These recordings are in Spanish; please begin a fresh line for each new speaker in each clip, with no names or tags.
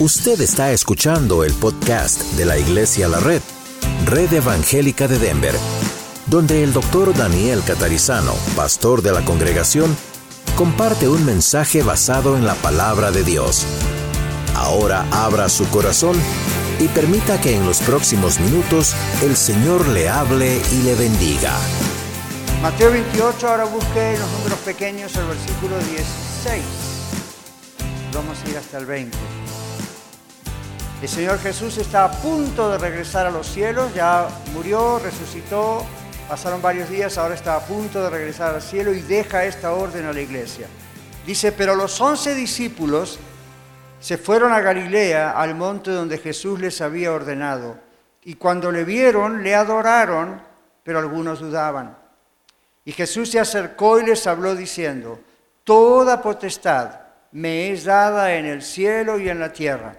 Usted está escuchando el podcast de la Iglesia La Red, Red Evangélica de Denver, donde el doctor Daniel Catarizano, pastor de la congregación, comparte un mensaje basado en la palabra de Dios. Ahora abra su corazón y permita que en los próximos minutos el Señor le hable y le bendiga.
Mateo 28, ahora busque los números pequeños, el versículo 16. Vamos a ir hasta el 20. El Señor Jesús está a punto de regresar a los cielos, ya murió, resucitó, pasaron varios días, ahora está a punto de regresar al cielo y deja esta orden a la iglesia. Dice, pero los once discípulos se fueron a Galilea, al monte donde Jesús les había ordenado, y cuando le vieron, le adoraron, pero algunos dudaban. Y Jesús se acercó y les habló diciendo, Toda potestad me es dada en el cielo y en la tierra.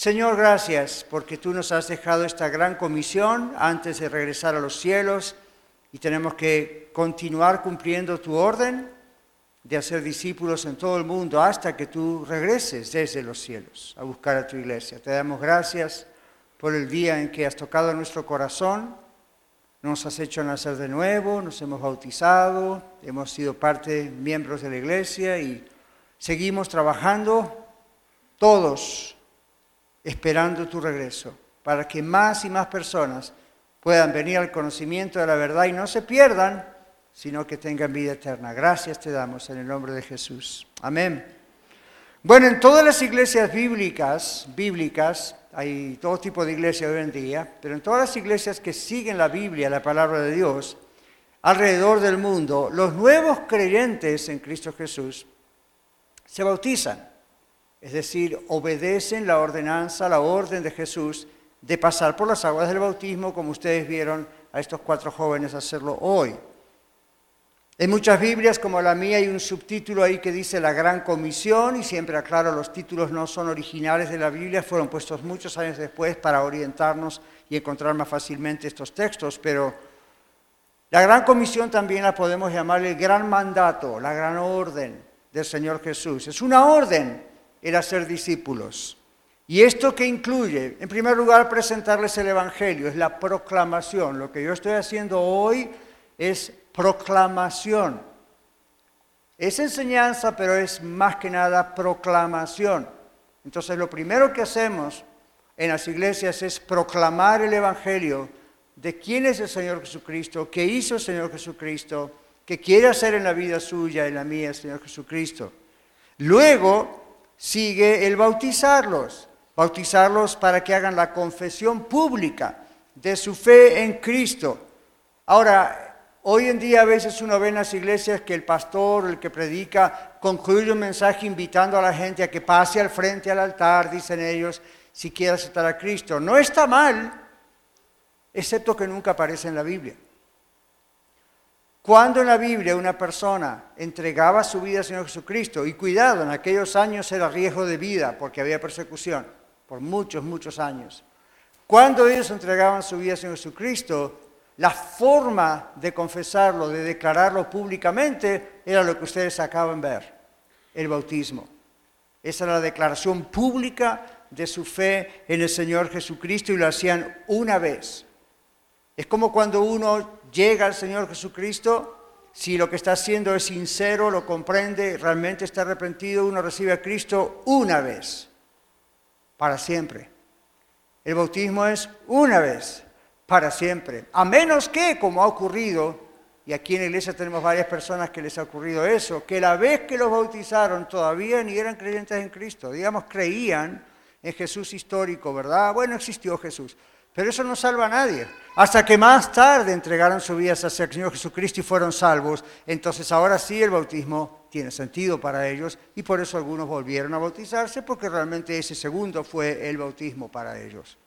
Señor, gracias porque tú nos has dejado esta gran comisión antes de regresar a los cielos y tenemos que continuar cumpliendo tu orden de hacer discípulos en todo el mundo hasta que tú regreses desde los cielos a buscar a tu iglesia. Te damos gracias por el día en que has tocado nuestro corazón, nos has hecho nacer de nuevo, nos hemos bautizado, hemos sido parte, miembros de la iglesia y seguimos trabajando todos esperando tu regreso, para que más y más personas puedan venir al conocimiento de la verdad y no se pierdan, sino que tengan vida eterna. Gracias te damos en el nombre de Jesús. Amén. Bueno, en todas las iglesias bíblicas, bíblicas, hay todo tipo de iglesias hoy en día, pero en todas las iglesias que siguen la Biblia, la palabra de Dios, alrededor del mundo, los nuevos creyentes en Cristo Jesús se bautizan es decir, obedecen la ordenanza, la orden de Jesús de pasar por las aguas del bautismo, como ustedes vieron a estos cuatro jóvenes hacerlo hoy. En muchas Biblias, como la mía, hay un subtítulo ahí que dice la Gran Comisión, y siempre aclaro, los títulos no son originales de la Biblia, fueron puestos muchos años después para orientarnos y encontrar más fácilmente estos textos, pero la Gran Comisión también la podemos llamar el Gran Mandato, la Gran Orden del Señor Jesús. Es una orden era ser discípulos. ¿Y esto que incluye? En primer lugar, presentarles el Evangelio, es la proclamación. Lo que yo estoy haciendo hoy es proclamación. Es enseñanza, pero es más que nada proclamación. Entonces, lo primero que hacemos en las iglesias es proclamar el Evangelio de quién es el Señor Jesucristo, qué hizo el Señor Jesucristo, qué quiere hacer en la vida suya en la mía el Señor Jesucristo. Luego, sigue el bautizarlos, bautizarlos para que hagan la confesión pública de su fe en Cristo. Ahora, hoy en día a veces uno ve en las iglesias que el pastor, el que predica, concluye un mensaje invitando a la gente a que pase al frente al altar, dicen ellos, si quiere aceptar a Cristo. No está mal, excepto que nunca aparece en la Biblia. Cuando en la Biblia una persona entregaba su vida al Señor Jesucristo, y cuidado, en aquellos años era riesgo de vida porque había persecución, por muchos, muchos años. Cuando ellos entregaban su vida al Señor Jesucristo, la forma de confesarlo, de declararlo públicamente, era lo que ustedes acaban de ver, el bautismo. Esa era la declaración pública de su fe en el Señor Jesucristo y lo hacían una vez. Es como cuando uno llega al Señor Jesucristo, si lo que está haciendo es sincero, lo comprende, realmente está arrepentido, uno recibe a Cristo una vez, para siempre. El bautismo es una vez, para siempre. A menos que, como ha ocurrido, y aquí en la iglesia tenemos varias personas que les ha ocurrido eso, que la vez que los bautizaron todavía ni eran creyentes en Cristo, digamos, creían en Jesús histórico, ¿verdad? Bueno, existió Jesús, pero eso no salva a nadie. Hasta que más tarde entregaron su vida hacia el Señor Jesucristo y fueron salvos. Entonces ahora sí el bautismo tiene sentido para ellos y por eso algunos volvieron a bautizarse porque realmente ese segundo fue el bautismo para ellos.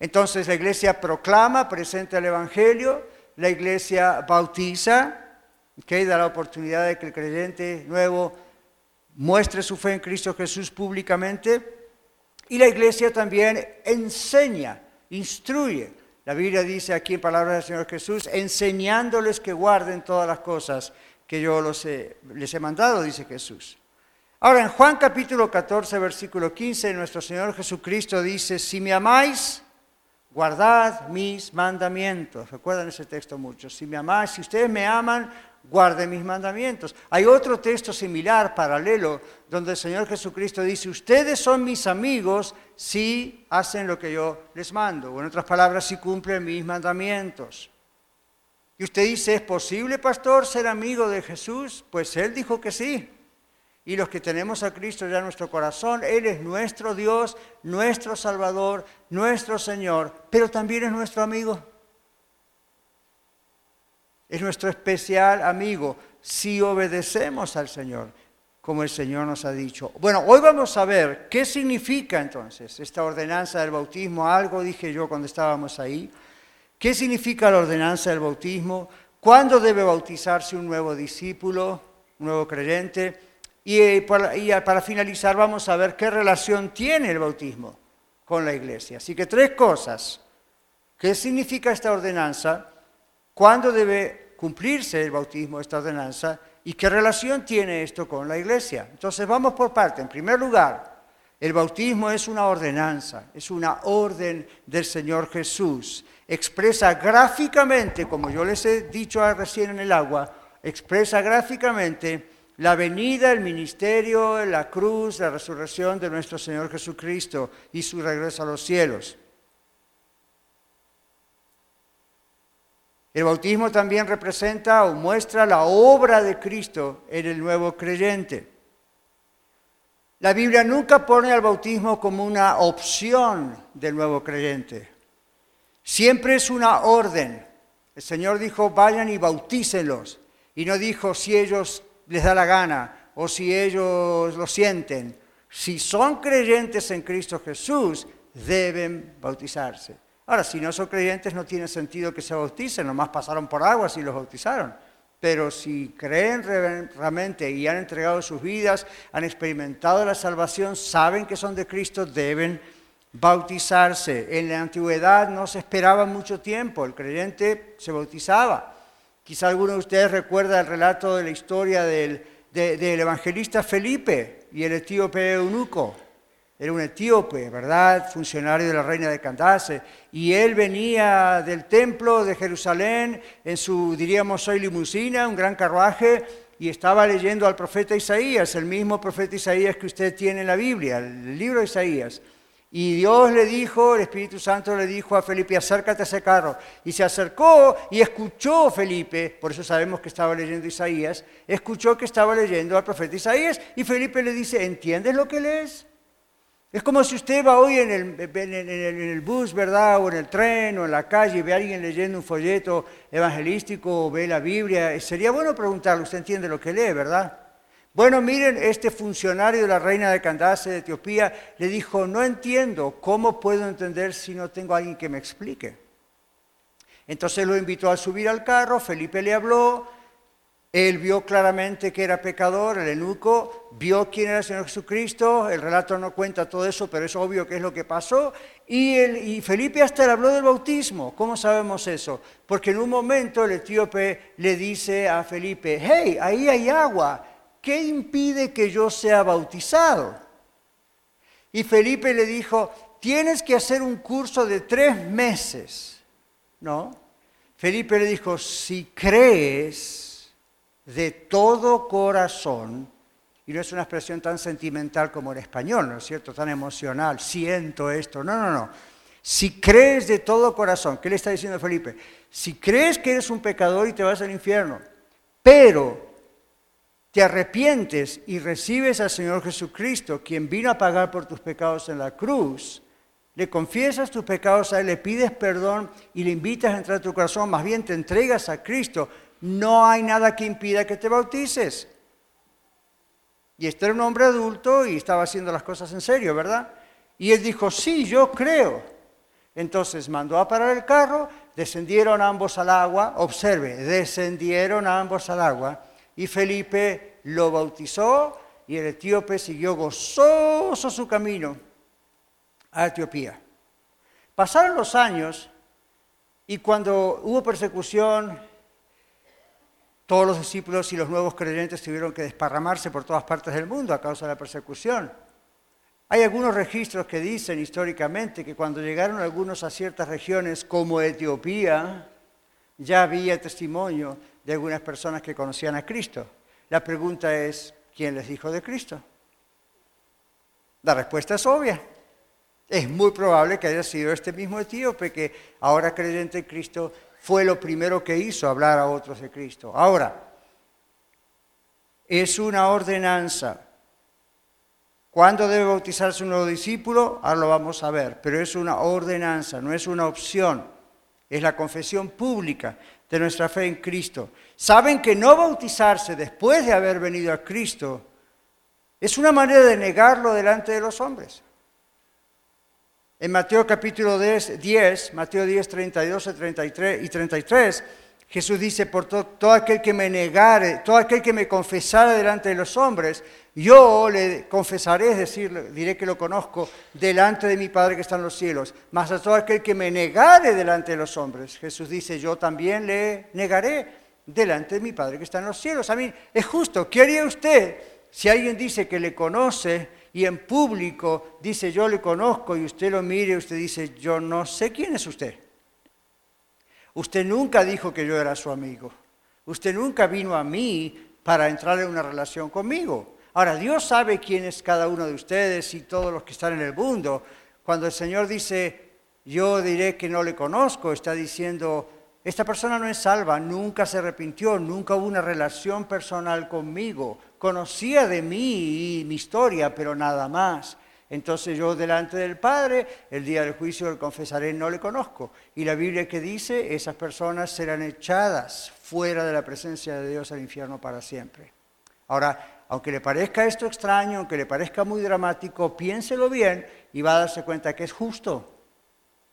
Entonces la iglesia proclama, presenta el Evangelio, la iglesia bautiza, que da la oportunidad de que el creyente nuevo muestre su fe en Cristo Jesús públicamente, y la iglesia también enseña, instruye. La Biblia dice aquí en palabras del Señor Jesús, enseñándoles que guarden todas las cosas que yo les he mandado, dice Jesús. Ahora, en Juan capítulo 14, versículo 15, nuestro Señor Jesucristo dice, si me amáis, guardad mis mandamientos. Recuerdan ese texto mucho. Si me amáis, si ustedes me aman, guarden mis mandamientos. Hay otro texto similar, paralelo, donde el Señor Jesucristo dice, ustedes son mis amigos si hacen lo que yo les mando. O en otras palabras, si cumplen mis mandamientos. Y usted dice, ¿es posible, pastor, ser amigo de Jesús? Pues Él dijo que sí y los que tenemos a Cristo ya en nuestro corazón, Él es nuestro Dios, nuestro Salvador, nuestro Señor, pero también es nuestro amigo. Es nuestro especial amigo si obedecemos al Señor, como el Señor nos ha dicho. Bueno, hoy vamos a ver qué significa entonces esta ordenanza del bautismo. Algo dije yo cuando estábamos ahí. ¿Qué significa la ordenanza del bautismo? ¿Cuándo debe bautizarse un nuevo discípulo, un nuevo creyente? Y para, finalizar vamos a ver qué relación tiene el bautismo con la iglesia. Así que tres cosas. ¿Qué significa esta ordenanza? ¿Cuándo debe cumplirse el bautismo, esta ordenanza? ¿Y qué relación tiene esto con la iglesia? Entonces vamos por parte. En primer lugar, el bautismo es una ordenanza, es una orden del Señor Jesús. Expresa gráficamente, como yo les he dicho recién en el agua, expresa gráficamente la venida, el ministerio, la cruz, la resurrección de nuestro Señor Jesucristo y su regreso a los cielos. El bautismo también representa o muestra la obra de Cristo en el nuevo creyente. La Biblia nunca pone al bautismo como una opción del nuevo creyente. Siempre es una orden. El Señor dijo, vayan y bautícenlos. Y no dijo, si ellos les da la gana o si ellos lo sienten. Si son creyentes en Cristo Jesús, deben bautizarse. Ahora, si no son creyentes, no tiene sentido que se bauticen, nomás pasaron por agua y los bautizaron. Pero si creen realmente y han entregado sus vidas, han experimentado la salvación, saben que son de Cristo, deben bautizarse. En la antigüedad no se esperaba mucho tiempo, el creyente se bautizaba. Quizá alguno de ustedes recuerda el relato de la historia del, evangelista Felipe y el etíope eunuco. Era un etíope, ¿verdad? Funcionario de la reina de Candace. Y él venía del templo de Jerusalén en su, diríamos hoy, limusina, un gran carruaje, y estaba leyendo al profeta Isaías, el mismo profeta Isaías que usted tiene en la Biblia, el libro de Isaías. Y Dios le dijo, el Espíritu Santo le dijo a Felipe, acércate a ese carro. Y se acercó y escuchó Felipe, por eso sabemos que estaba leyendo Isaías, escuchó que estaba leyendo al profeta Isaías y Felipe le dice, ¿entiendes lo que lees? Es como si usted va hoy en el, bus, ¿verdad? O en el tren o en la calle y ve a alguien leyendo un folleto evangelístico o ve la Biblia. Sería bueno preguntarle, ¿usted entiende lo que lee, verdad? Bueno, miren, este funcionario de la reina de Candace de Etiopía le dijo, no entiendo, ¿cómo puedo entender si no tengo a alguien que me explique? Entonces lo invitó a subir al carro, Felipe le habló, él vio claramente que era pecador, el eunuco, vio quién era el Señor Jesucristo, el relato no cuenta todo eso, pero es obvio que es lo que pasó, y, Felipe hasta le habló del bautismo. ¿Cómo sabemos eso? Porque en un momento el etíope le dice a Felipe, hey, ahí hay agua, ¿qué impide que yo sea bautizado? Y Felipe le dijo, tienes que hacer un curso de tres meses, ¿no? Felipe le dijo, si crees de todo corazón, y no es una expresión tan sentimental como el español, ¿no es cierto? Tan emocional, siento esto, no, no, no. Si crees de todo corazón, ¿qué le está diciendo Felipe? Si crees que eres un pecador y te vas al infierno, pero te arrepientes y recibes al Señor Jesucristo, quien vino a pagar por tus pecados en la cruz, le confiesas tus pecados a Él, le pides perdón y le invitas a entrar a tu corazón, más bien te entregas a Cristo, no hay nada que impida que te bautices. Y este era un hombre adulto y estaba haciendo las cosas en serio, ¿verdad? Y él dijo, sí, yo creo. Entonces mandó a parar el carro, descendieron ambos al agua, observe, descendieron ambos al agua y Felipe lo bautizó y el etíope siguió gozoso su camino a Etiopía. Pasaron los años y cuando hubo persecución, todos los discípulos y los nuevos creyentes tuvieron que desparramarse por todas partes del mundo a causa de la persecución. Hay algunos registros que dicen históricamente que cuando llegaron algunos a ciertas regiones como Etiopía, ya había testimonio de algunas personas que conocían a Cristo. La pregunta es, ¿quién les dijo de Cristo? La respuesta es obvia. Es muy probable que haya sido este mismo etíope que ahora creyente en Cristo fue lo primero que hizo hablar a otros de Cristo. Ahora, es una ordenanza. ¿Cuándo debe bautizarse un nuevo discípulo? Ahora lo vamos a ver, pero es una ordenanza, no es una opción. Es la confesión pública de nuestra fe en Cristo. Saben que no bautizarse después de haber venido a Cristo es una manera de negarlo delante de los hombres. En Mateo capítulo 10, Mateo 10, 32 33 y 33, Jesús dice, por todo aquel que me negare, todo aquel que me confesara delante de los hombres, yo le confesaré, es decir, diré que lo conozco, delante de mi Padre que está en los cielos. Mas a todo aquel que me negare delante de los hombres, Jesús dice, yo también le negaré delante de mi Padre que está en los cielos. A mí es justo, ¿qué haría usted si alguien dice que le conoce y en público dice yo le conozco y usted lo mire y usted dice yo no sé quién es usted. Usted nunca dijo que yo era su amigo. Usted nunca vino a mí para entrar en una relación conmigo. Ahora, Dios sabe quién es cada uno de ustedes y todos los que están en el mundo. Cuando el Señor dice, yo diré que no le conozco, está diciendo, esta persona no es salva, nunca se arrepintió, nunca hubo una relación personal conmigo conocía de mí y mi historia, pero nada más. Entonces yo delante del Padre, el día del juicio le confesaré, no le conozco. Y la Biblia que dice, esas personas serán echadas fuera de la presencia de Dios al infierno para siempre. Ahora, aunque le parezca esto extraño, aunque le parezca muy dramático, piénselo bien y va a darse cuenta que es justo.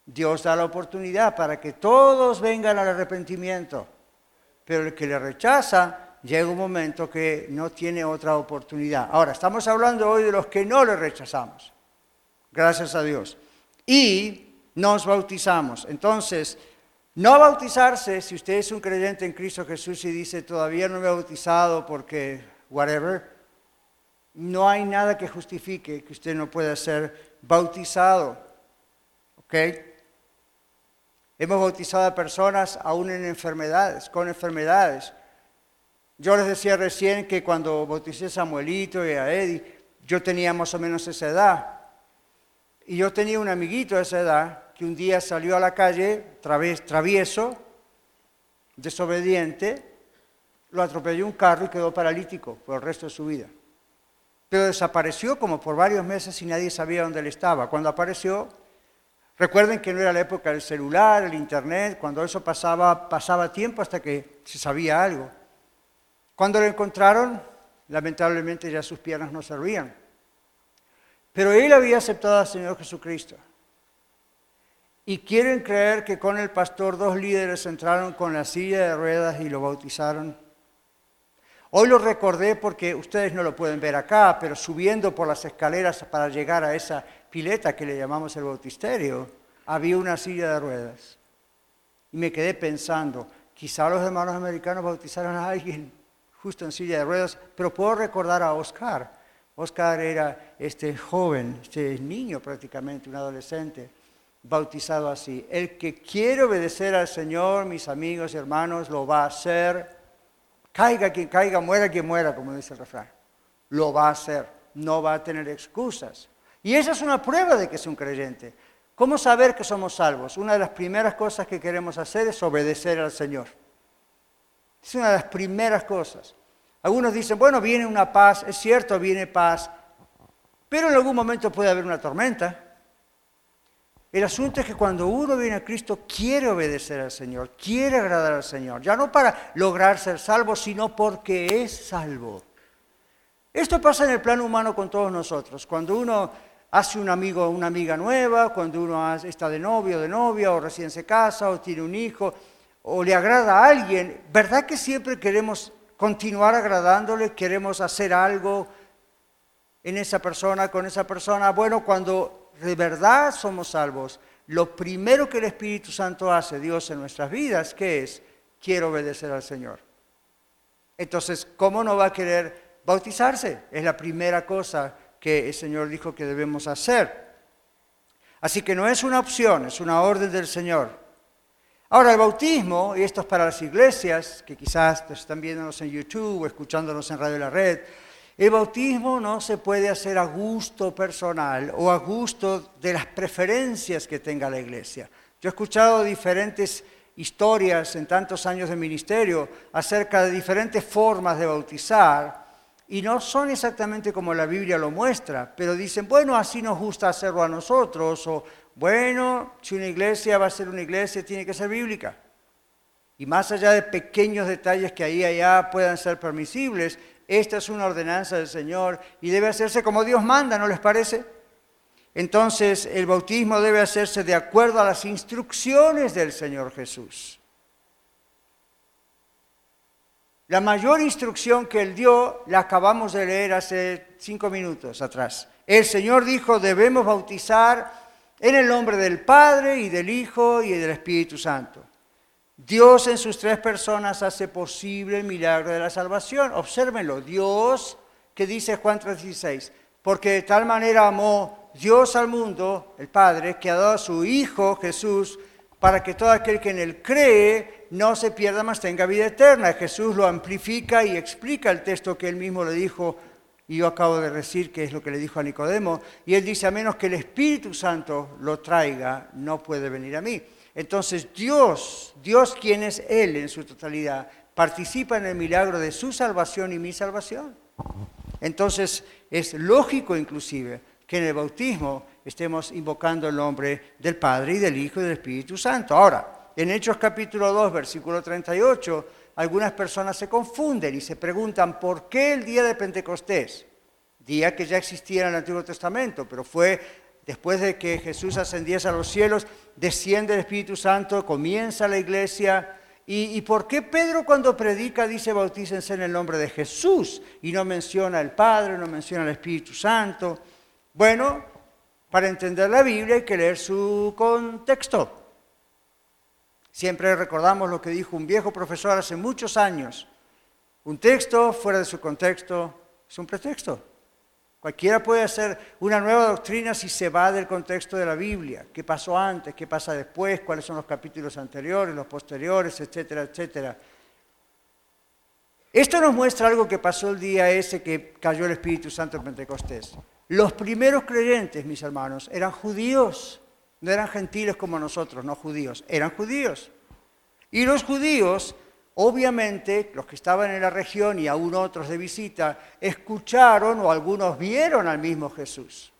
Dios da la oportunidad para que todos vengan al arrepentimiento, pero el que le rechaza llega un momento que no tiene otra oportunidad. Ahora, estamos hablando hoy de los que no le rechazamos, gracias a Dios. Y nos bautizamos. Entonces, no bautizarse, si usted es un creyente en Cristo Jesús y dice, todavía no me he bautizado porque, whatever, no hay nada que justifique que usted no pueda ser bautizado. ¿Ok? Hemos bautizado a personas aún en enfermedades, con enfermedades. Yo les decía recién que cuando bauticé a Samuelito y a Eddie, yo tenía más o menos esa edad. Y yo tenía un amiguito de esa edad que un día salió a la calle, travieso, desobediente, lo atropelló un carro y quedó paralítico por el resto de su vida. Pero desapareció como por varios meses y nadie sabía dónde él estaba. Cuando apareció, recuerden que no era la época del celular, el internet, cuando eso pasaba, pasaba tiempo hasta que se sabía algo. Cuando lo encontraron, lamentablemente ya sus piernas no servían. Pero él había aceptado al Señor Jesucristo. Y quieren creer que con el pastor dos líderes entraron con la silla de ruedas y lo bautizaron. Hoy lo recordé porque ustedes no lo pueden ver acá, pero subiendo por las escaleras para llegar a esa pileta que le llamamos el bautisterio, había una silla de ruedas. Y me quedé pensando, quizá los hermanos americanos bautizaron a alguien justo en silla de ruedas, pero puedo recordar a Oscar. Oscar era este joven, este niño prácticamente, un adolescente, bautizado así. El que quiere obedecer al Señor, mis amigos y hermanos, lo va a hacer. Caiga quien caiga, muera quien muera, como dice el refrán. Lo va a hacer, no va a tener excusas. Y esa es una prueba de que es un creyente. ¿Cómo saber que somos salvos? Una de las primeras cosas que queremos hacer es obedecer al Señor. Es una de las primeras cosas. Algunos dicen, bueno, viene una paz, es cierto, viene paz, pero en algún momento puede haber una tormenta. El asunto es que cuando uno viene a Cristo quiere obedecer al Señor, quiere agradar al Señor, ya no para lograr ser salvo, sino porque es salvo. Esto pasa en el plano humano con todos nosotros. Cuando uno hace un amigo una amiga nueva, cuando uno está de novio o de novia, o recién se casa, o tiene un hijo, o le agrada a alguien, ¿verdad que siempre queremos continuar agradándole, queremos hacer algo en esa persona, con esa persona? Bueno, cuando de verdad somos salvos, lo primero que el Espíritu Santo hace, Dios, en nuestras vidas, ¿qué es? Quiero obedecer al Señor. Entonces, ¿cómo no va a querer bautizarse? Es la primera cosa que el Señor dijo que debemos hacer. Así que no es una opción, es una orden del Señor. Ahora, el bautismo, y esto es para las iglesias, que quizás están viéndonos en YouTube o escuchándonos en Radio La Red, el bautismo no se puede hacer a gusto personal o a gusto de las preferencias que tenga la iglesia. Yo he escuchado diferentes historias en tantos años de ministerio acerca de diferentes formas de bautizar y no son exactamente como la Biblia lo muestra, pero dicen, bueno, así nos gusta hacerlo a nosotros, o bueno, si una iglesia va a ser una iglesia, tiene que ser bíblica. Y más allá de pequeños detalles que ahí y allá puedan ser permisibles, esta es una ordenanza del Señor y debe hacerse como Dios manda, ¿no les parece? Entonces el bautismo debe hacerse de acuerdo a las instrucciones del Señor Jesús. La mayor instrucción que Él dio la acabamos de leer hace cinco minutos atrás. El Señor dijo, debemos bautizar en el nombre del Padre y del Hijo y del Espíritu Santo. Dios en sus tres personas hace posible el milagro de la salvación. Obsérvenlo, Dios, que dice Juan 3:16, porque de tal manera amó Dios al mundo, el Padre, que ha dado a su Hijo Jesús, para que todo aquel que en él cree no se pierda, más tenga vida eterna. Jesús lo amplifica y explica el texto que él mismo le dijo, y yo acabo de decir que es lo que le dijo a Nicodemo, y él dice, a menos que el Espíritu Santo lo traiga, no puede venir a mí. Entonces Dios, Dios quien es Él en su totalidad, participa en el milagro de su salvación y mi salvación. Entonces es lógico inclusive que en el bautismo estemos invocando el nombre del Padre y del Hijo y del Espíritu Santo. Ahora, en Hechos capítulo 2, versículo 38, algunas personas se confunden y se preguntan por qué el día de Pentecostés, día que ya existía en el Antiguo Testamento, pero fue después de que Jesús ascendiese a los cielos, desciende el Espíritu Santo, comienza la iglesia. ¿Y, por qué Pedro cuando predica dice bautícense en el nombre de Jesús y no menciona al Padre, no menciona al Espíritu Santo? Bueno, para entender la Biblia hay que leer su contexto. Siempre recordamos lo que dijo un viejo profesor hace muchos años. Un texto fuera de su contexto es un pretexto. Cualquiera puede hacer una nueva doctrina si se va del contexto de la Biblia. ¿Qué pasó antes? ¿Qué pasa después? ¿Cuáles son los capítulos anteriores, los posteriores, etcétera, etcétera? Esto nos muestra algo que pasó el día ese que cayó el Espíritu Santo en Pentecostés. Los primeros creyentes, mis hermanos, eran judíos, no eran gentiles como nosotros, no judíos, eran judíos. Y los judíos Obviamente, los que estaban en la región y aún otros de visita, escucharon o algunos vieron al mismo Jesús.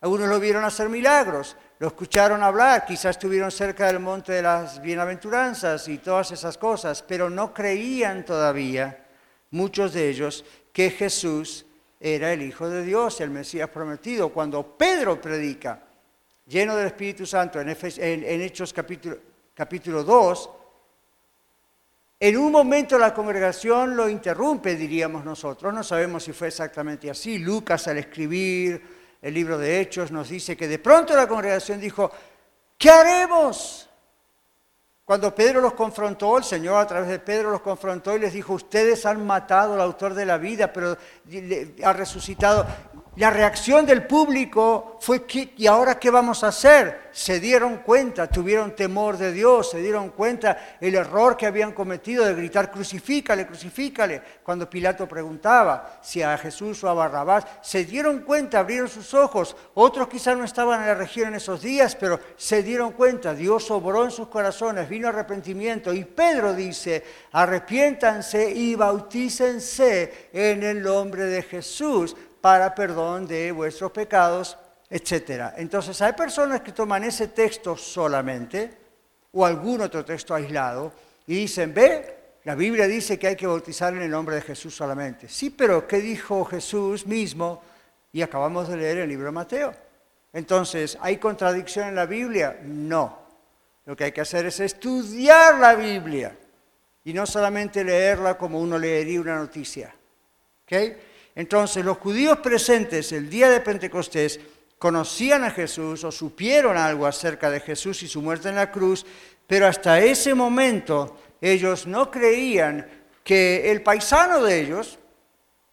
Algunos lo vieron hacer milagros, lo escucharon hablar, quizás estuvieron cerca del monte de las bienaventuranzas y todas esas cosas, pero no creían todavía, muchos de ellos, que Jesús era el Hijo de Dios, el Mesías prometido. Cuando Pedro predica, lleno del Espíritu Santo, en, Hechos capítulo, capítulo 2, en un momento la congregación lo interrumpe, diríamos nosotros. No sabemos si fue exactamente así. Lucas al escribir el libro de Hechos nos dice que de pronto la congregación dijo, ¿qué haremos? Cuando Pedro los confrontó, el Señor a través de Pedro los confrontó y les dijo, ustedes han matado al autor de la vida, pero ha resucitado. La reacción del público ¿y ahora qué vamos a hacer? Se dieron cuenta, tuvieron temor de Dios, se dieron cuenta el error que habían cometido de gritar, crucifícale, crucifícale, cuando Pilato preguntaba si a Jesús o a Barrabás, se dieron cuenta, abrieron sus ojos, otros quizás no estaban en la región en esos días, pero se dieron cuenta, Dios obró en sus corazones, vino arrepentimiento, y Pedro dice, arrepiéntanse y bautícense en el nombre de Jesús para perdón de vuestros pecados, etc. Entonces hay personas que toman ese texto solamente o algún otro texto aislado y dicen, ve, la Biblia dice que hay que bautizar en el nombre de Jesús solamente. Sí, pero ¿qué dijo Jesús mismo? Y acabamos de leer el libro de Mateo. Entonces, ¿hay contradicción en la Biblia? No. Lo que hay que hacer es estudiar la Biblia y no solamente leerla como uno leería una noticia. Entonces, los judíos presentes el día de Pentecostés conocían a Jesús o supieron algo acerca de Jesús y su muerte en la cruz, pero hasta ese momento ellos no creían que el paisano de ellos,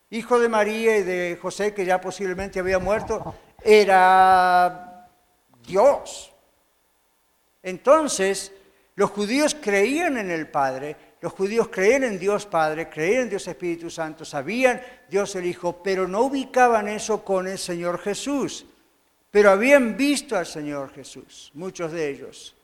hijo de María y de José, que ya posiblemente había muerto, era Dios. Entonces, los judíos creían en el Padre, los judíos creían en Dios Padre, creían en Dios Espíritu Santo, sabían Dios el Hijo, pero no ubicaban eso con el Señor Jesús. Pero habían visto al Señor Jesús, muchos de ellos.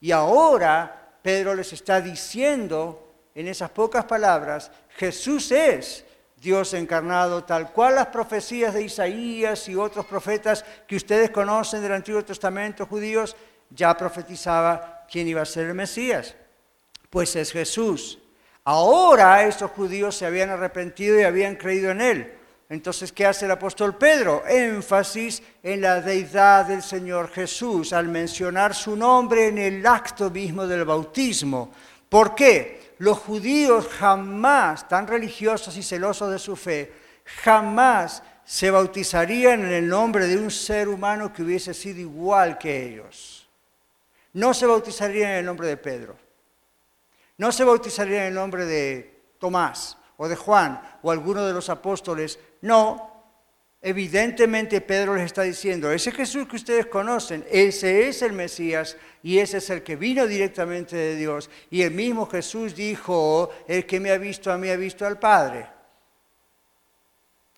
Y ahora Pedro les está diciendo en esas pocas palabras, Jesús es Dios encarnado, tal cual las profecías de Isaías y otros profetas que ustedes conocen del Antiguo Testamento judíos, ya profetizaba quién iba a ser el Mesías. Pues es Jesús. Ahora estos judíos se habían arrepentido y habían creído en él. Entonces, ¿qué hace el apóstol Pedro? Énfasis en la deidad del Señor Jesús al mencionar su nombre en el acto mismo del bautismo. ¿Por qué? los judíos jamás, tan religiosos y celosos de su fe, jamás se bautizarían en el nombre de un ser humano que hubiese sido igual que ellos. No se bautizarían en el nombre de Pedro. No se bautizarían en el nombre de Tomás o de Juan o alguno de los apóstoles. No, Evidentemente Pedro les está diciendo, ese Jesús que ustedes conocen, ese es el Mesías y ese es el que vino directamente de Dios. Y el mismo Jesús dijo, el que me ha visto a mí ha visto al Padre.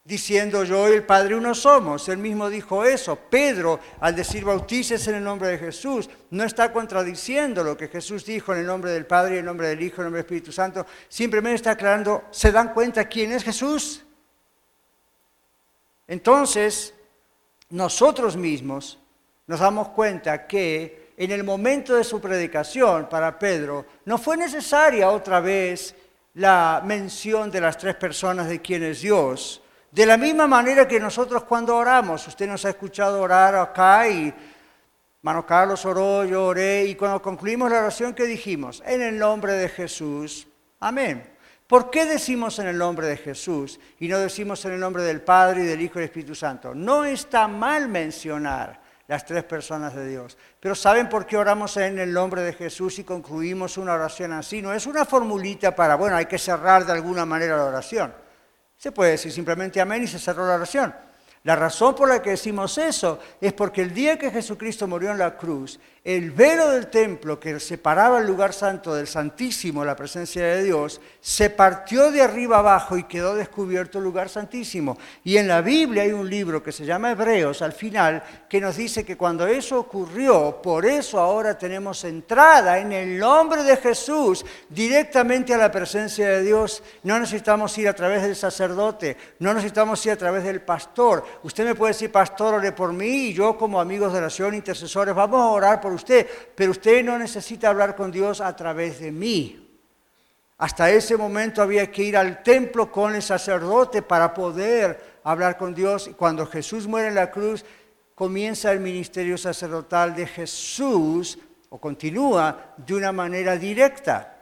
Diciendo yo y el Padre uno somos. Él mismo dijo eso. Pedro, al decir bautices en el nombre de Jesús, no está contradiciendo lo que Jesús dijo en el nombre del Padre, en el nombre del Hijo, en el nombre del Espíritu Santo. Simplemente está aclarando, ¿se dan cuenta quién es Jesús? Entonces, nosotros mismos nos damos cuenta que en el momento de su predicación para Pedro no fue necesaria otra vez la mención de las tres personas de quién es Dios. De la misma manera que nosotros cuando oramos, usted nos ha escuchado orar acá y Mano Carlos oró, yo oré y cuando concluimos la oración que dijimos, en el nombre de Jesús, amén. ¿Por qué decimos en el nombre de Jesús y no decimos en el nombre del Padre y del Hijo y del Espíritu Santo? No está mal mencionar las tres personas de Dios, pero ¿saben por qué oramos en el nombre de Jesús y concluimos una oración así? No es una formulita para, bueno, hay que cerrar de alguna manera la oración. Se puede decir simplemente amén y se cerró la oración. La razón por la que decimos eso es porque el día que Jesucristo murió en la cruz, el velo del templo que separaba el lugar santo del Santísimo, la presencia de Dios, se partió de arriba abajo y quedó descubierto el lugar santísimo. Y en la Biblia hay un libro que se llama Hebreos al final que nos dice que cuando eso ocurrió, por eso ahora tenemos entrada en el nombre de Jesús directamente a la presencia de Dios. No necesitamos ir a través del sacerdote, no necesitamos ir a través del pastor. Usted me puede decir, pastor, ore por mí y yo como amigos de oración, intercesores, vamos a orar por usted, pero usted no necesita hablar con Dios a través de mí. Hasta ese momento había que ir al templo con el sacerdote para poder hablar con Dios. Cuando Jesús muere en la cruz, comienza el ministerio sacerdotal de Jesús, o continúa de una manera directa.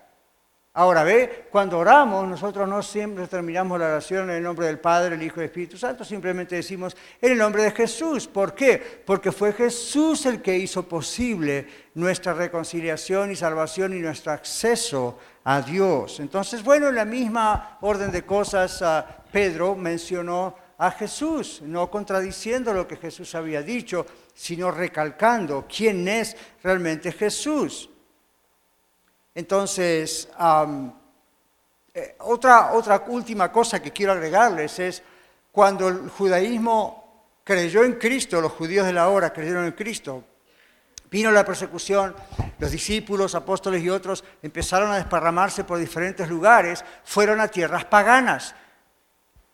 Ahora ve, cuando oramos, nosotros no siempre terminamos la oración en el nombre del Padre, el Hijo y el Espíritu Santo, simplemente decimos en el nombre de Jesús. ¿Por qué? Porque fue Jesús el que hizo posible nuestra reconciliación y salvación y nuestro acceso a Dios. Entonces, bueno, en la misma orden de cosas, ah, Pedro mencionó a Jesús, no contradiciendo lo que Jesús había dicho, sino recalcando quién es realmente Jesús. Entonces, eh, otra, otra última cosa que quiero agregarles es cuando el judaísmo creyó en Cristo, los judíos de la hora creyeron en Cristo, vino la persecución, los discípulos, apóstoles y otros empezaron a desparramarse por diferentes lugares, fueron a tierras paganas.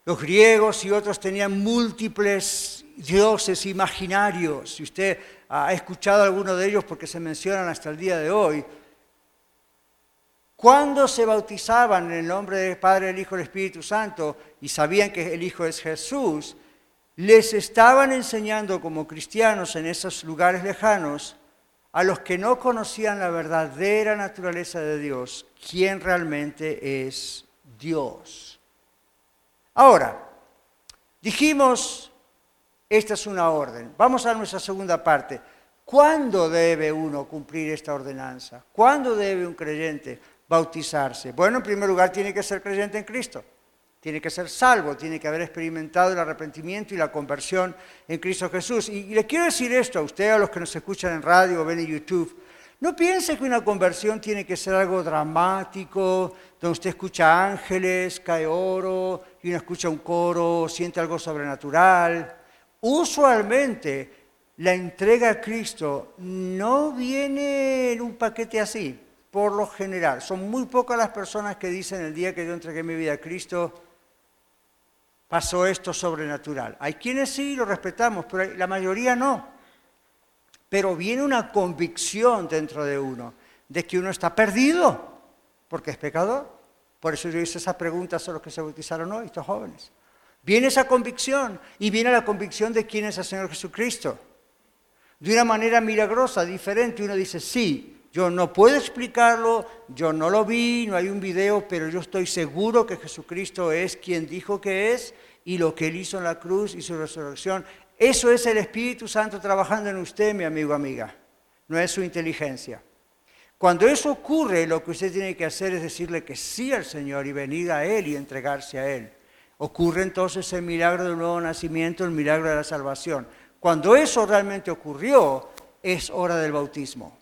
Los griegos y otros tenían múltiples dioses imaginarios. Si usted ha escuchado alguno de ellos porque se mencionan hasta el día de hoy, cuando se bautizaban en el nombre del Padre, del Hijo y del Espíritu Santo y sabían que el Hijo es Jesús, les estaban enseñando como cristianos en esos lugares lejanos a los que no conocían la verdadera naturaleza de Dios, quién realmente es Dios. Ahora, dijimos, esta es una orden. Vamos a nuestra segunda parte. ¿Cuándo debe uno cumplir esta ordenanza? ¿Cuándo debe un creyente bautizarse? Bueno, en primer lugar, tiene que ser creyente en Cristo tiene que ser salvo, tiene que haber experimentado el arrepentimiento y la conversión en Cristo Jesús. Y, le quiero decir esto a usted, a los que nos escuchan en radio o ven en YouTube. No piense que una conversión tiene que ser algo dramático, donde usted escucha ángeles, cae oro, y uno escucha un coro, siente algo sobrenatural. Usualmente la entrega a Cristo no viene en un paquete así, por lo general. Son muy pocas las personas que dicen el día que yo entregué mi vida a Cristo, pasó esto sobrenatural. Hay quienes sí lo respetamos, pero la mayoría no. Pero viene una convicción dentro de uno de que uno está perdido porque es pecador. Por eso yo hice esa pregunta a los que se bautizaron hoy, estos jóvenes. Viene esa convicción y viene la convicción de quién es el Señor Jesucristo. De una manera milagrosa, diferente, uno dice, sí, yo no puedo explicarlo, yo no lo vi, no hay un video, pero yo estoy seguro que Jesucristo es quien dijo que es y lo que él hizo en la cruz y su resurrección. Eso es el Espíritu Santo trabajando en usted, mi amigo, amiga. No es su inteligencia. Cuando eso ocurre, lo que usted tiene que hacer es decirle que sí al Señor y venir a Él y entregarse a Él. Ocurre entonces el milagro del nuevo nacimiento, el milagro de la salvación. Cuando eso realmente ocurrió, es hora del bautismo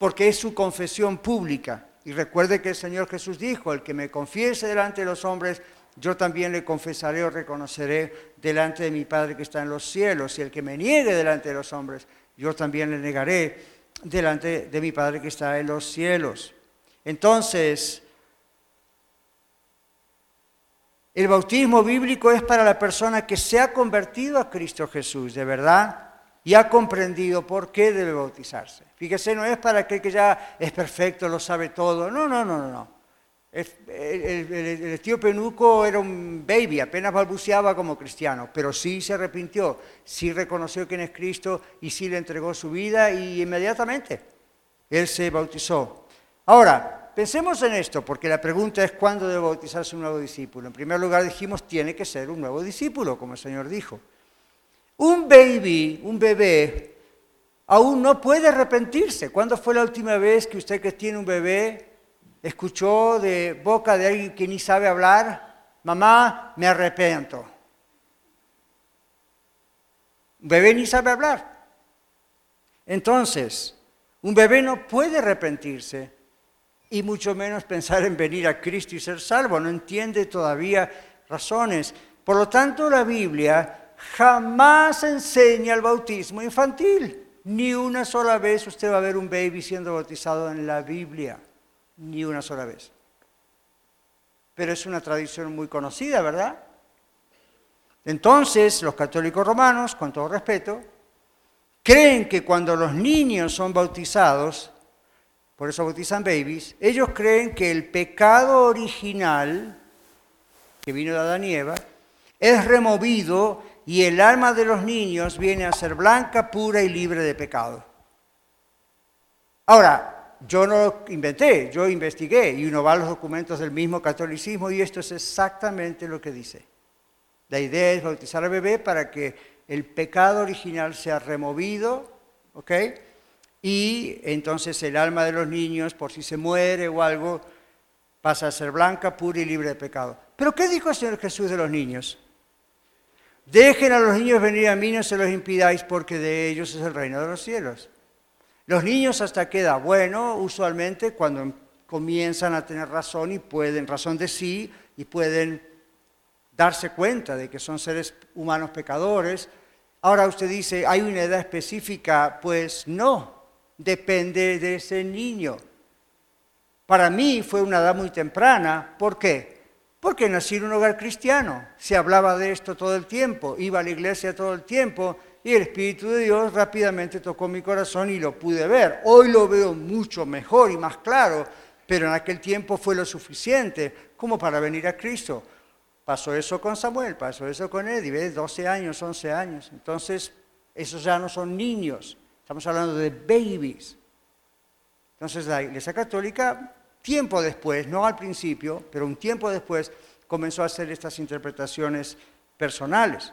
porque es su confesión pública. Y recuerde que el Señor Jesús dijo, el que me confiese delante de los hombres, yo también le confesaré o reconoceré delante de mi Padre que está en los cielos. Y el que me niegue delante de los hombres, yo también le negaré delante de mi Padre que está en los cielos. Entonces, el bautismo bíblico es para la persona que se ha convertido a Cristo Jesús, de verdad y ha comprendido por qué debe bautizarse. Fíjese, no es para aquel que ya es perfecto, lo sabe todo. No, no, no, no. El, el, tío Penuco era un baby, apenas balbuceaba como cristiano, pero sí se arrepintió, sí reconoció quién es Cristo y sí le entregó su vida y inmediatamente él se bautizó. Ahora, pensemos en esto, porque la pregunta es cuándo debe bautizarse un nuevo discípulo. En primer lugar dijimos, tiene que ser un nuevo discípulo, como el Señor dijo. Un baby, un bebé, aún no puede arrepentirse. ¿Cuándo fue la última vez que usted que tiene un bebé escuchó de boca de alguien que ni sabe hablar, mamá, me arrepiento? Un bebé ni sabe hablar. Entonces, un bebé no puede arrepentirse y mucho menos pensar en venir a Cristo y ser salvo. No entiende todavía razones. Por lo tanto, la Biblia jamás enseña el bautismo infantil. Ni una sola vez usted va a ver un baby siendo bautizado en la Biblia. Ni una sola vez. Pero es una tradición muy conocida, ¿verdad? Entonces, los católicos romanos, con todo respeto, creen que cuando los niños son bautizados, por eso bautizan babies, ellos creen que el pecado original, que vino de Adán y Eva, es removido y el alma de los niños viene a ser blanca, pura y libre de pecado. Ahora, yo no lo inventé, yo investigué y uno va a los documentos del mismo catolicismo y esto es exactamente lo que dice. La idea es bautizar al bebé para que el pecado original sea removido, ¿ok? Y entonces el alma de los niños, por si se muere o algo, pasa a ser blanca, pura y libre de pecado. Pero ¿qué dijo el Señor Jesús de los niños? Dejen a los niños venir a mí, no se los impidáis, porque de ellos es el reino de los cielos. Los niños hasta qué edad? Bueno, usualmente cuando comienzan a tener razón y pueden, razón de sí, y pueden darse cuenta de que son seres humanos pecadores. Ahora usted dice, ¿hay una edad específica? Pues no, depende de ese niño. Para mí fue una edad muy temprana. ¿Por qué? Porque nací en un hogar cristiano, se hablaba de esto todo el tiempo, iba a la iglesia todo el tiempo y el Espíritu de Dios rápidamente tocó mi corazón y lo pude ver. Hoy lo veo mucho mejor y más claro, pero en aquel tiempo fue lo suficiente como para venir a Cristo. Pasó eso con Samuel, pasó eso con Eddie, ¿ves? 12 años, 11 años. Entonces, esos ya no son niños, estamos hablando de babies. Entonces, la Iglesia Católica, tiempo después, no al principio, pero un tiempo después, comenzó a hacer estas interpretaciones personales.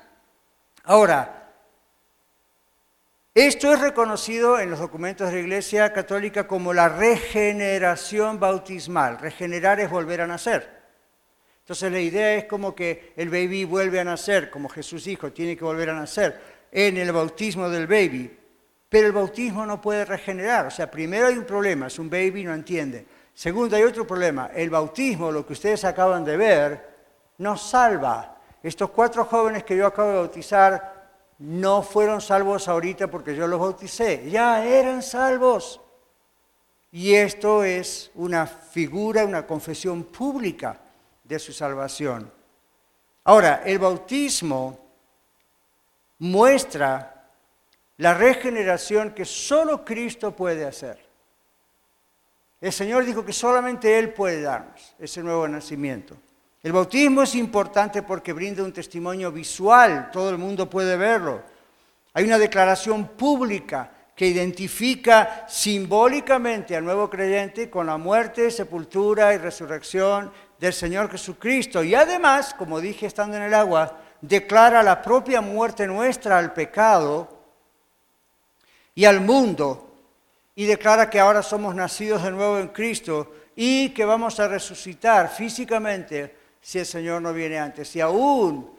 Ahora, esto es reconocido en los documentos de la Iglesia Católica como la regeneración bautismal. Regenerar es volver a nacer. Entonces la idea es como que el baby vuelve a nacer, como Jesús dijo, tiene que volver a nacer en el bautismo del baby. Pero el bautismo no puede regenerar. O sea, primero hay un problema, es un baby, no entiende. Segundo, hay otro problema. El bautismo, lo que ustedes acaban de ver, nos salva. Estos cuatro jóvenes que yo acabo de bautizar no fueron salvos ahorita porque yo los bauticé, ya eran salvos. Y esto es una figura, una confesión pública de su salvación. Ahora, el bautismo muestra la regeneración que solo Cristo puede hacer. El Señor dijo que solamente Él puede darnos ese nuevo nacimiento. El bautismo es importante porque brinda un testimonio visual, todo el mundo puede verlo. Hay una declaración pública que identifica simbólicamente al nuevo creyente con la muerte, sepultura y resurrección del Señor Jesucristo. Y además, como dije estando en el agua, declara la propia muerte nuestra al pecado y al mundo. Y declara que ahora somos nacidos de nuevo en Cristo y que vamos a resucitar físicamente si el Señor no viene antes. Y aún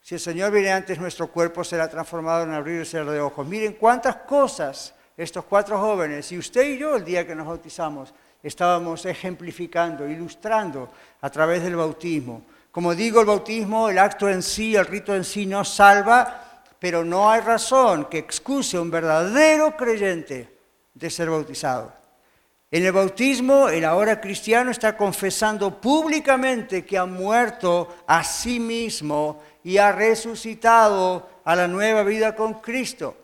si el Señor viene antes, nuestro cuerpo será transformado en abrir el cielo de ojos. Miren cuántas cosas estos cuatro jóvenes, y usted y yo el día que nos bautizamos, estábamos ejemplificando, ilustrando a través del bautismo. Como digo, el bautismo, el acto en sí, el rito en sí no salva, pero no hay razón que excuse a un verdadero creyente de ser bautizado. En el bautismo, el ahora cristiano está confesando públicamente que ha muerto a sí mismo y ha resucitado a la nueva vida con Cristo.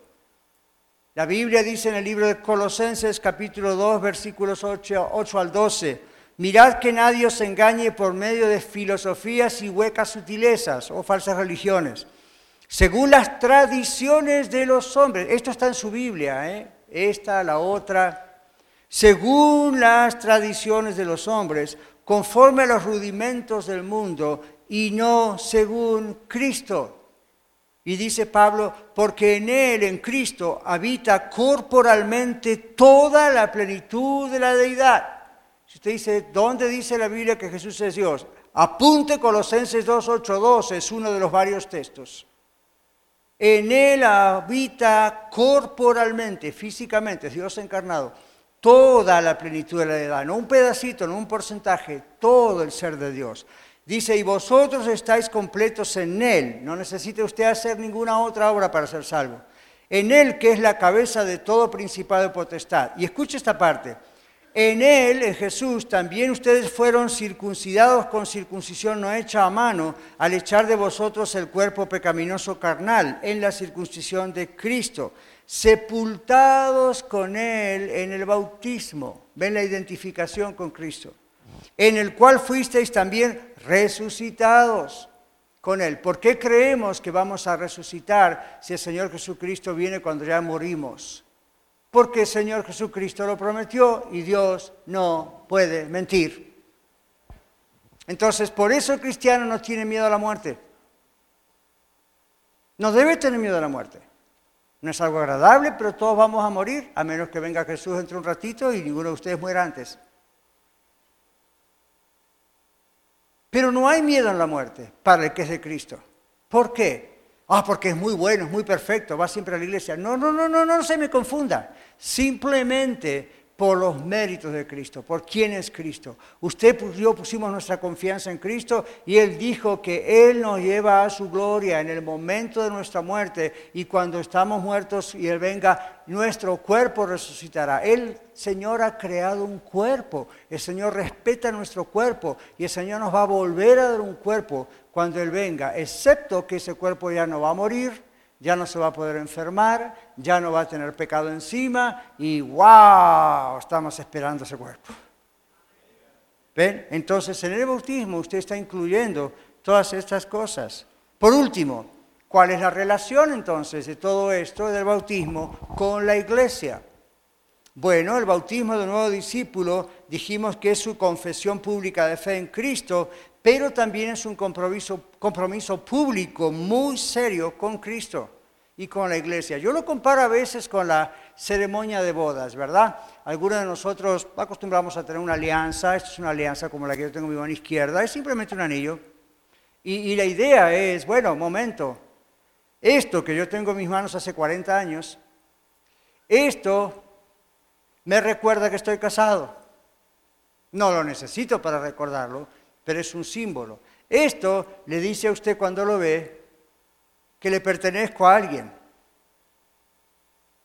La Biblia dice en el libro de Colosenses capítulo 2 versículos 8, 8 al 12, mirad que nadie os engañe por medio de filosofías y huecas sutilezas o falsas religiones, según las tradiciones de los hombres. Esto está en su Biblia, ¿eh? Esta, la otra, según las tradiciones de los hombres, conforme a los rudimentos del mundo y no según Cristo. Y dice Pablo, porque en Él, en Cristo, habita corporalmente toda la plenitud de la deidad. Si usted dice, ¿dónde dice la Biblia que Jesús es Dios? Apunte Colosenses 2.8.2, es uno de los varios textos. En Él habita corporalmente, físicamente, Dios encarnado, toda la plenitud de la edad, no un pedacito, no un porcentaje, todo el ser de Dios. Dice, y vosotros estáis completos en Él, no necesita usted hacer ninguna otra obra para ser salvo. En Él que es la cabeza de todo principado y potestad. Y escuche esta parte. En Él, en Jesús, también ustedes fueron circuncidados con circuncisión no hecha a mano, al echar de vosotros el cuerpo pecaminoso carnal en la circuncisión de Cristo sepultados con Él en el bautismo. Ven la identificación con Cristo. En el cual fuisteis también resucitados con Él. ¿Por qué creemos que vamos a resucitar si el Señor Jesucristo viene cuando ya morimos? Porque el Señor Jesucristo lo prometió y Dios no puede mentir. Entonces, por eso el cristiano no tiene miedo a la muerte. No debe tener miedo a la muerte. No es algo agradable, pero todos vamos a morir, a menos que venga Jesús dentro de un ratito y ninguno de ustedes muera antes. Pero no hay miedo en la muerte para el que es de Cristo. ¿Por qué? Ah, porque es muy bueno, es muy perfecto, va siempre a la iglesia. No, no, no, no, no, no se me confunda. Simplemente por los méritos de Cristo, por quién es Cristo. Usted y yo pusimos nuestra confianza en Cristo y Él dijo que Él nos lleva a su gloria en el momento de nuestra muerte y cuando estamos muertos y Él venga, nuestro cuerpo resucitará. El Señor ha creado un cuerpo, el Señor respeta nuestro cuerpo y el Señor nos va a volver a dar un cuerpo cuando Él venga, excepto que ese cuerpo ya no va a morir ya no se va a poder enfermar, ya no va a tener pecado encima y wow, estamos esperando ese cuerpo. ¿Ven? Entonces en el bautismo usted está incluyendo todas estas cosas. Por último, ¿cuál es la relación entonces de todo esto del bautismo con la iglesia? Bueno, el bautismo de un nuevo discípulo dijimos que es su confesión pública de fe en Cristo, pero también es un compromiso, público muy serio con Cristo y con la iglesia. Yo lo comparo a veces con la ceremonia de bodas, ¿verdad? Algunos de nosotros acostumbramos a tener una alianza, esta es una alianza como la que yo tengo en mi mano izquierda, es simplemente un anillo. Y, la idea es, bueno, momento, esto que yo tengo en mis manos hace 40 años, esto me recuerda que estoy casado. No lo necesito para recordarlo, pero es un símbolo. Esto le dice a usted cuando lo ve que le pertenezco a alguien.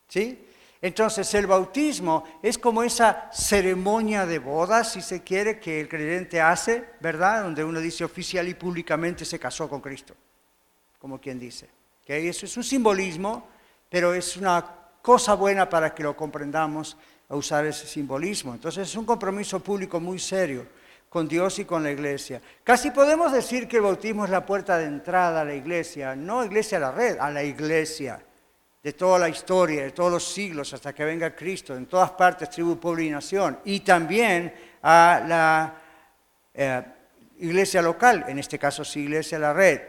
¿Sí? Entonces el bautismo es como esa ceremonia de bodas, si se quiere, que el creyente hace, ¿verdad? Donde uno dice oficial y públicamente se casó con Cristo, como quien dice. ¿Okay? Eso es un simbolismo, pero es una cosa buena para que lo comprendamos a usar ese simbolismo. Entonces es un compromiso público muy serio con Dios y con la iglesia. Casi podemos decir que el bautismo es la puerta de entrada a la iglesia, no iglesia a la red, a la iglesia de toda la historia, de todos los siglos hasta que venga Cristo, en todas partes, tribu, pueblo y nación, y también a la eh, iglesia local, en este caso sí, iglesia la red.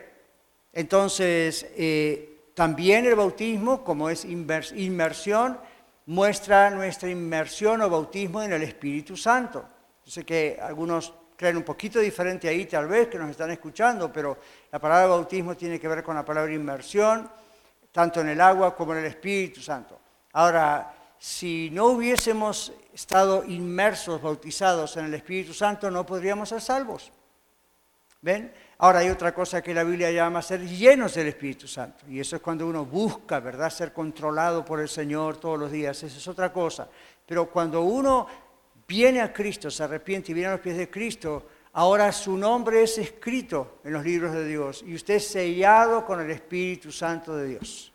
Entonces, eh, también el bautismo, como es inmersión, muestra nuestra inmersión o bautismo en el Espíritu Santo. Yo sé que algunos creen un poquito diferente ahí, tal vez, que nos están escuchando, pero la palabra bautismo tiene que ver con la palabra inmersión tanto en el agua como en el Espíritu Santo. Ahora, si no hubiésemos estado inmersos, bautizados en el Espíritu Santo, no podríamos ser salvos. ¿Ven? Ahora hay otra cosa que la Biblia llama ser llenos del Espíritu Santo. Y eso es cuando uno busca, ¿verdad?, ser controlado por el Señor todos los días. Esa es otra cosa. Pero cuando uno viene a Cristo, se arrepiente y viene a los pies de Cristo, Ahora su nombre es escrito en los libros de Dios y usted es sellado con el Espíritu Santo de Dios.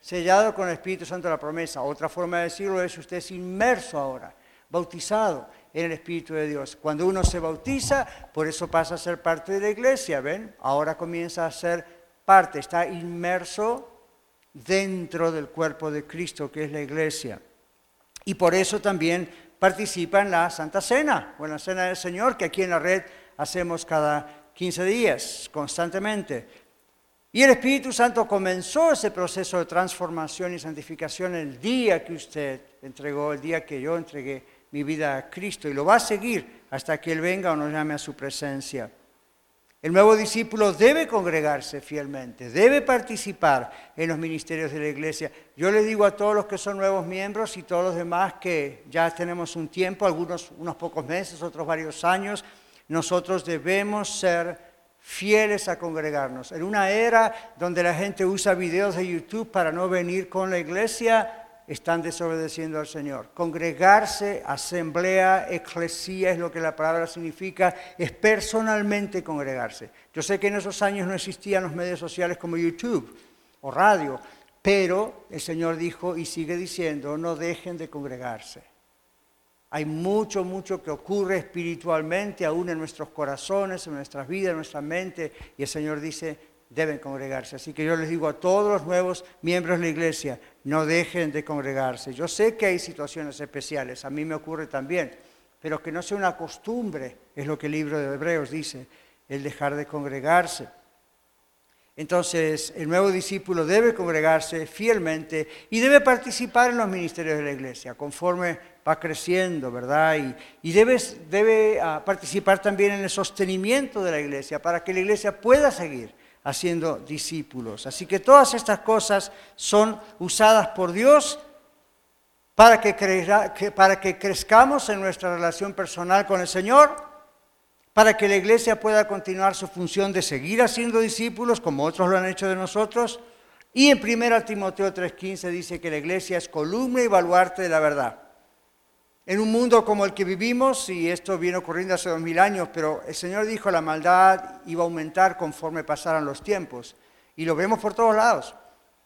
Sellado con el Espíritu Santo de la promesa. Otra forma de decirlo es usted es inmerso ahora, bautizado en el Espíritu de Dios. Cuando uno se bautiza, por eso pasa a ser parte de la iglesia, ¿ven? Ahora comienza a ser parte, está inmerso dentro del cuerpo de Cristo, que es la iglesia. Y por eso también participa en la Santa Cena o en la Cena del Señor, que aquí en la red hacemos cada 15 días, constantemente. Y el Espíritu Santo comenzó ese proceso de transformación y santificación el día que usted entregó, el día que yo entregué mi vida a Cristo, y lo va a seguir hasta que Él venga o nos llame a su presencia. El nuevo discípulo debe congregarse fielmente, debe participar en los ministerios de la iglesia. Yo le digo a todos los que son nuevos miembros y todos los demás que ya tenemos un tiempo, algunos unos pocos meses, otros varios años, nosotros debemos ser fieles a congregarnos. En una era donde la gente usa videos de YouTube para no venir con la iglesia, están desobedeciendo al Señor. Congregarse, asamblea, eclesía es lo que la palabra significa, es personalmente congregarse. Yo sé que en esos años no existían los medios sociales como YouTube o radio, pero el Señor dijo y sigue diciendo, no dejen de congregarse. Hay mucho, mucho que ocurre espiritualmente aún en nuestros corazones, en nuestras vidas, en nuestra mente, y el Señor dice, deben congregarse. Así que yo les digo a todos los nuevos miembros de la iglesia, no dejen de congregarse. Yo sé que hay situaciones especiales, a mí me ocurre también, pero que no sea una costumbre, es lo que el libro de Hebreos dice, el dejar de congregarse. Entonces, el nuevo discípulo debe congregarse fielmente y debe participar en los ministerios de la iglesia conforme va creciendo, ¿verdad? Y, debe, ah, participar también en el sostenimiento de la iglesia para que la iglesia pueda seguir haciendo discípulos. Así que todas estas cosas son usadas por Dios para que, para que crezcamos en nuestra relación personal con el Señor, para que la iglesia pueda continuar su función de seguir haciendo discípulos como otros lo han hecho de nosotros. Y en 1 Timoteo 3:15 dice que la iglesia es columna y baluarte de la verdad. En un mundo como el que vivimos, y esto viene ocurriendo hace dos mil años, pero el Señor dijo la maldad iba a aumentar conforme pasaran los tiempos. Y lo vemos por todos lados.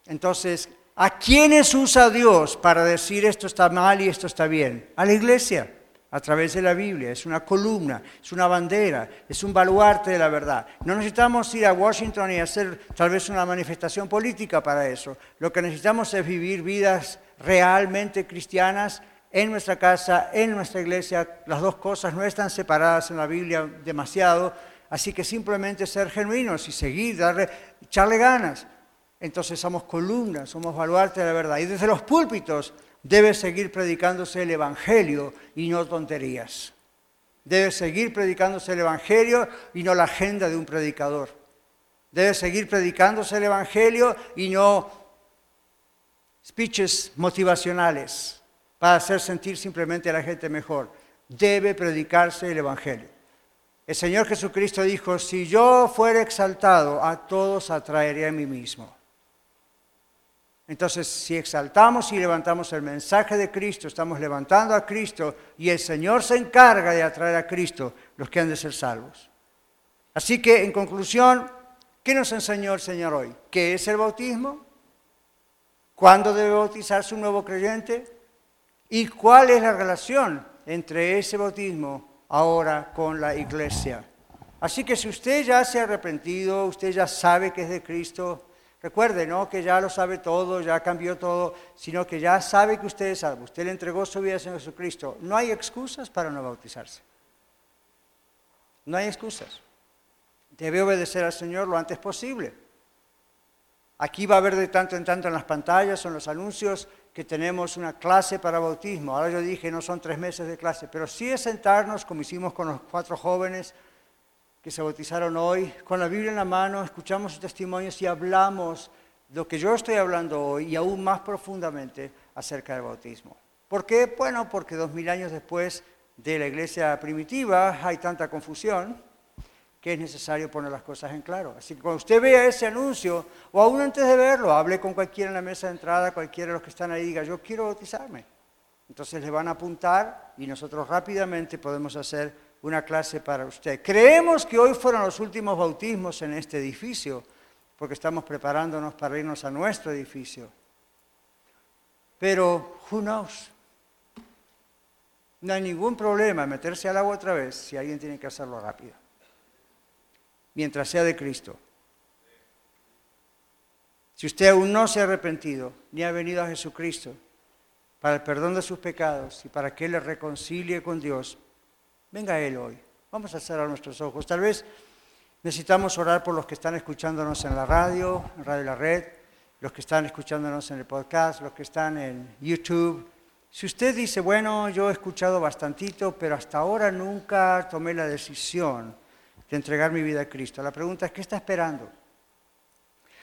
Entonces, ¿a quiénes usa Dios para decir esto está mal y esto está bien? A la iglesia. a través de la Biblia, es una columna, es una bandera, es un baluarte de la verdad. No necesitamos ir a Washington y hacer tal vez una manifestación política para eso. Lo que necesitamos es vivir vidas realmente cristianas en nuestra casa, en nuestra iglesia. Las dos cosas no están separadas en la Biblia demasiado, así que simplemente ser genuinos y seguir, darle, echarle ganas. Entonces somos columnas, somos baluarte de la verdad. Y desde los púlpitos debe seguir predicándose el Evangelio y no tonterías. Debe seguir predicándose el Evangelio y no la agenda de un predicador. Debe seguir predicándose el Evangelio y no speeches motivacionales para hacer sentir simplemente a la gente mejor. Debe predicarse el Evangelio. El Señor Jesucristo dijo, si yo fuera exaltado, a todos atraeré a mí mismo. Entonces, si exaltamos y levantamos el mensaje de Cristo, estamos levantando a Cristo y el Señor se encarga de atraer a Cristo los que han de ser salvos. Así que, en conclusión, ¿qué nos enseñó el Señor hoy? ¿Qué es el bautismo? ¿Cuándo debe bautizarse un nuevo creyente? ¿Y cuál es la relación entre ese bautismo ahora con la iglesia? Así que si usted ya se ha arrepentido, usted ya sabe que es de Cristo, Recuerde, no que ya lo sabe todo, ya cambió todo, sino que ya sabe que usted es salvo. Usted le entregó su vida a Señor Jesucristo. No hay excusas para no bautizarse. No hay excusas. Debe obedecer al Señor lo antes posible. Aquí va a haber de tanto en tanto en las pantallas en los anuncios que tenemos una clase para bautismo. Ahora yo dije, no son tres meses de clase, pero sí es sentarnos como hicimos con los cuatro jóvenes que se bautizaron hoy, con la Biblia en la mano, escuchamos sus testimonios y hablamos lo que yo estoy hablando hoy y aún más profundamente acerca del bautismo. ¿Por qué? Bueno, porque dos mil años después de la iglesia primitiva hay tanta confusión que es necesario poner las cosas en claro. Así que cuando usted vea ese anuncio, o aún antes de verlo, hable con cualquiera en la mesa de entrada, cualquiera de los que están ahí, diga, yo quiero bautizarme. Entonces le van a apuntar y nosotros rápidamente podemos hacer una clase para usted. Creemos que hoy fueron los últimos bautismos en este edificio, porque estamos preparándonos para irnos a nuestro edificio. Pero, who knows? No hay ningún problema meterse al agua otra vez si alguien tiene que hacerlo rápido. Mientras sea de Cristo. Si usted aún no se ha arrepentido ni ha venido a Jesucristo para el perdón de sus pecados y para que Él le reconcilie con Dios, Venga Él hoy. Vamos a cerrar nuestros ojos. Tal vez necesitamos orar por los que están escuchándonos en la radio, en Radio La Red, los que están escuchándonos en el podcast, los que están en YouTube. Si usted dice, bueno, yo he escuchado bastantito, pero hasta ahora nunca tomé la decisión de entregar mi vida a Cristo. La pregunta es, ¿qué está esperando?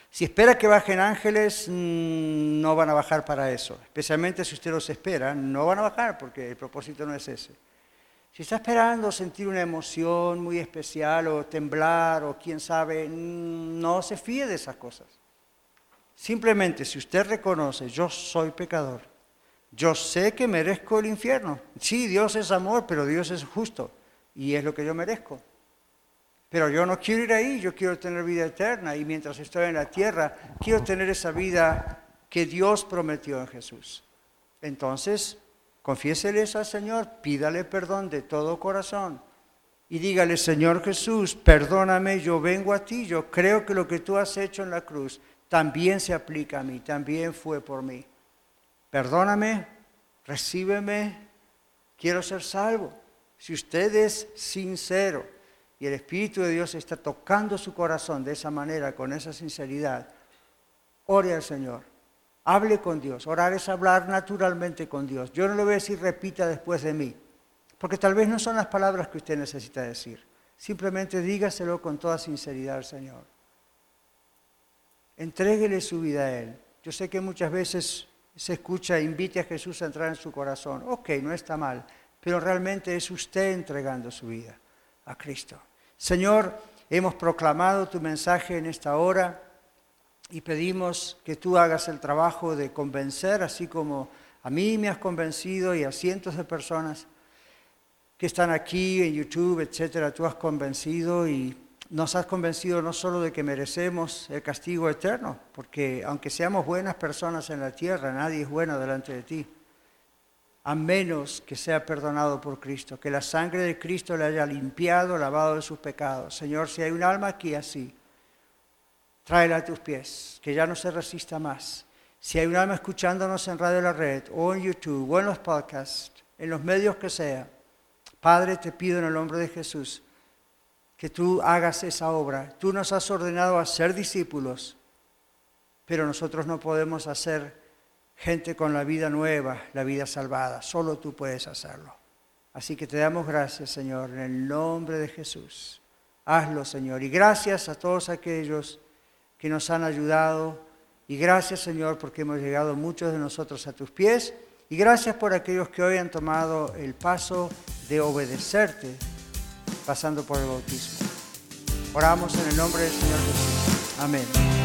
Si espera que bajen ángeles, mm, no van a bajar para eso. Especialmente si usted los espera, no van a bajar porque el propósito no es ese. Si está esperando sentir una emoción muy especial o temblar o quién sabe, no se fíe de esas cosas. Simplemente si usted reconoce, yo soy pecador, yo sé que merezco el infierno. Sí, Dios es amor, pero Dios es justo y es lo que yo merezco. Pero yo no quiero ir ahí, yo quiero tener vida eterna y mientras estoy en la tierra, quiero tener esa vida que Dios prometió en Jesús. Entonces, Confiéseles al Señor, pídale perdón de todo corazón y dígale, Señor Jesús, perdóname, yo vengo a ti, yo creo que lo que tú has hecho en la cruz también se aplica a mí, también fue por mí. Perdóname, recíbeme, quiero ser salvo. Si usted es sincero y el Espíritu de Dios está tocando su corazón de esa manera, con esa sinceridad, ore al Señor Hable con Dios. Orar es hablar naturalmente con Dios. Yo no le voy a decir repita después de mí, porque tal vez no son las palabras que usted necesita decir. Simplemente dígaselo con toda sinceridad al Señor. Entréguele su vida a Él. Yo sé que muchas veces se escucha, invite a Jesús a entrar en su corazón. Ok, no está mal, pero realmente es usted entregando su vida a Cristo. Señor, hemos proclamado tu mensaje en esta hora y pedimos que tú hagas el trabajo de convencer, así como a mí me has convencido y a cientos de personas que están aquí en YouTube, etcétera, tú has convencido y nos has convencido no solo de que merecemos el castigo eterno, porque aunque seamos buenas personas en la tierra, nadie es bueno delante de ti. A menos que sea perdonado por Cristo, que la sangre de Cristo le haya limpiado, lavado de sus pecados. Señor, si hay un alma aquí así, tráela a tus pies, que ya no se resista más. Si hay un alma escuchándonos en Radio La Red o en YouTube o en los podcasts, en los medios que sea, Padre, te pido en el nombre de Jesús que tú hagas esa obra. Tú nos has ordenado a ser discípulos, pero nosotros no podemos hacer gente con la vida nueva, la vida salvada. Solo tú puedes hacerlo. Así que te damos gracias, Señor, en el nombre de Jesús. Hazlo, Señor. Y gracias a todos aquellos que nos han ayudado. Y gracias, Señor, porque hemos llegado muchos de nosotros a tus pies. Y gracias por aquellos que hoy han tomado el paso de obedecerte pasando por el bautismo. Oramos en el nombre del Señor Jesús. Amén.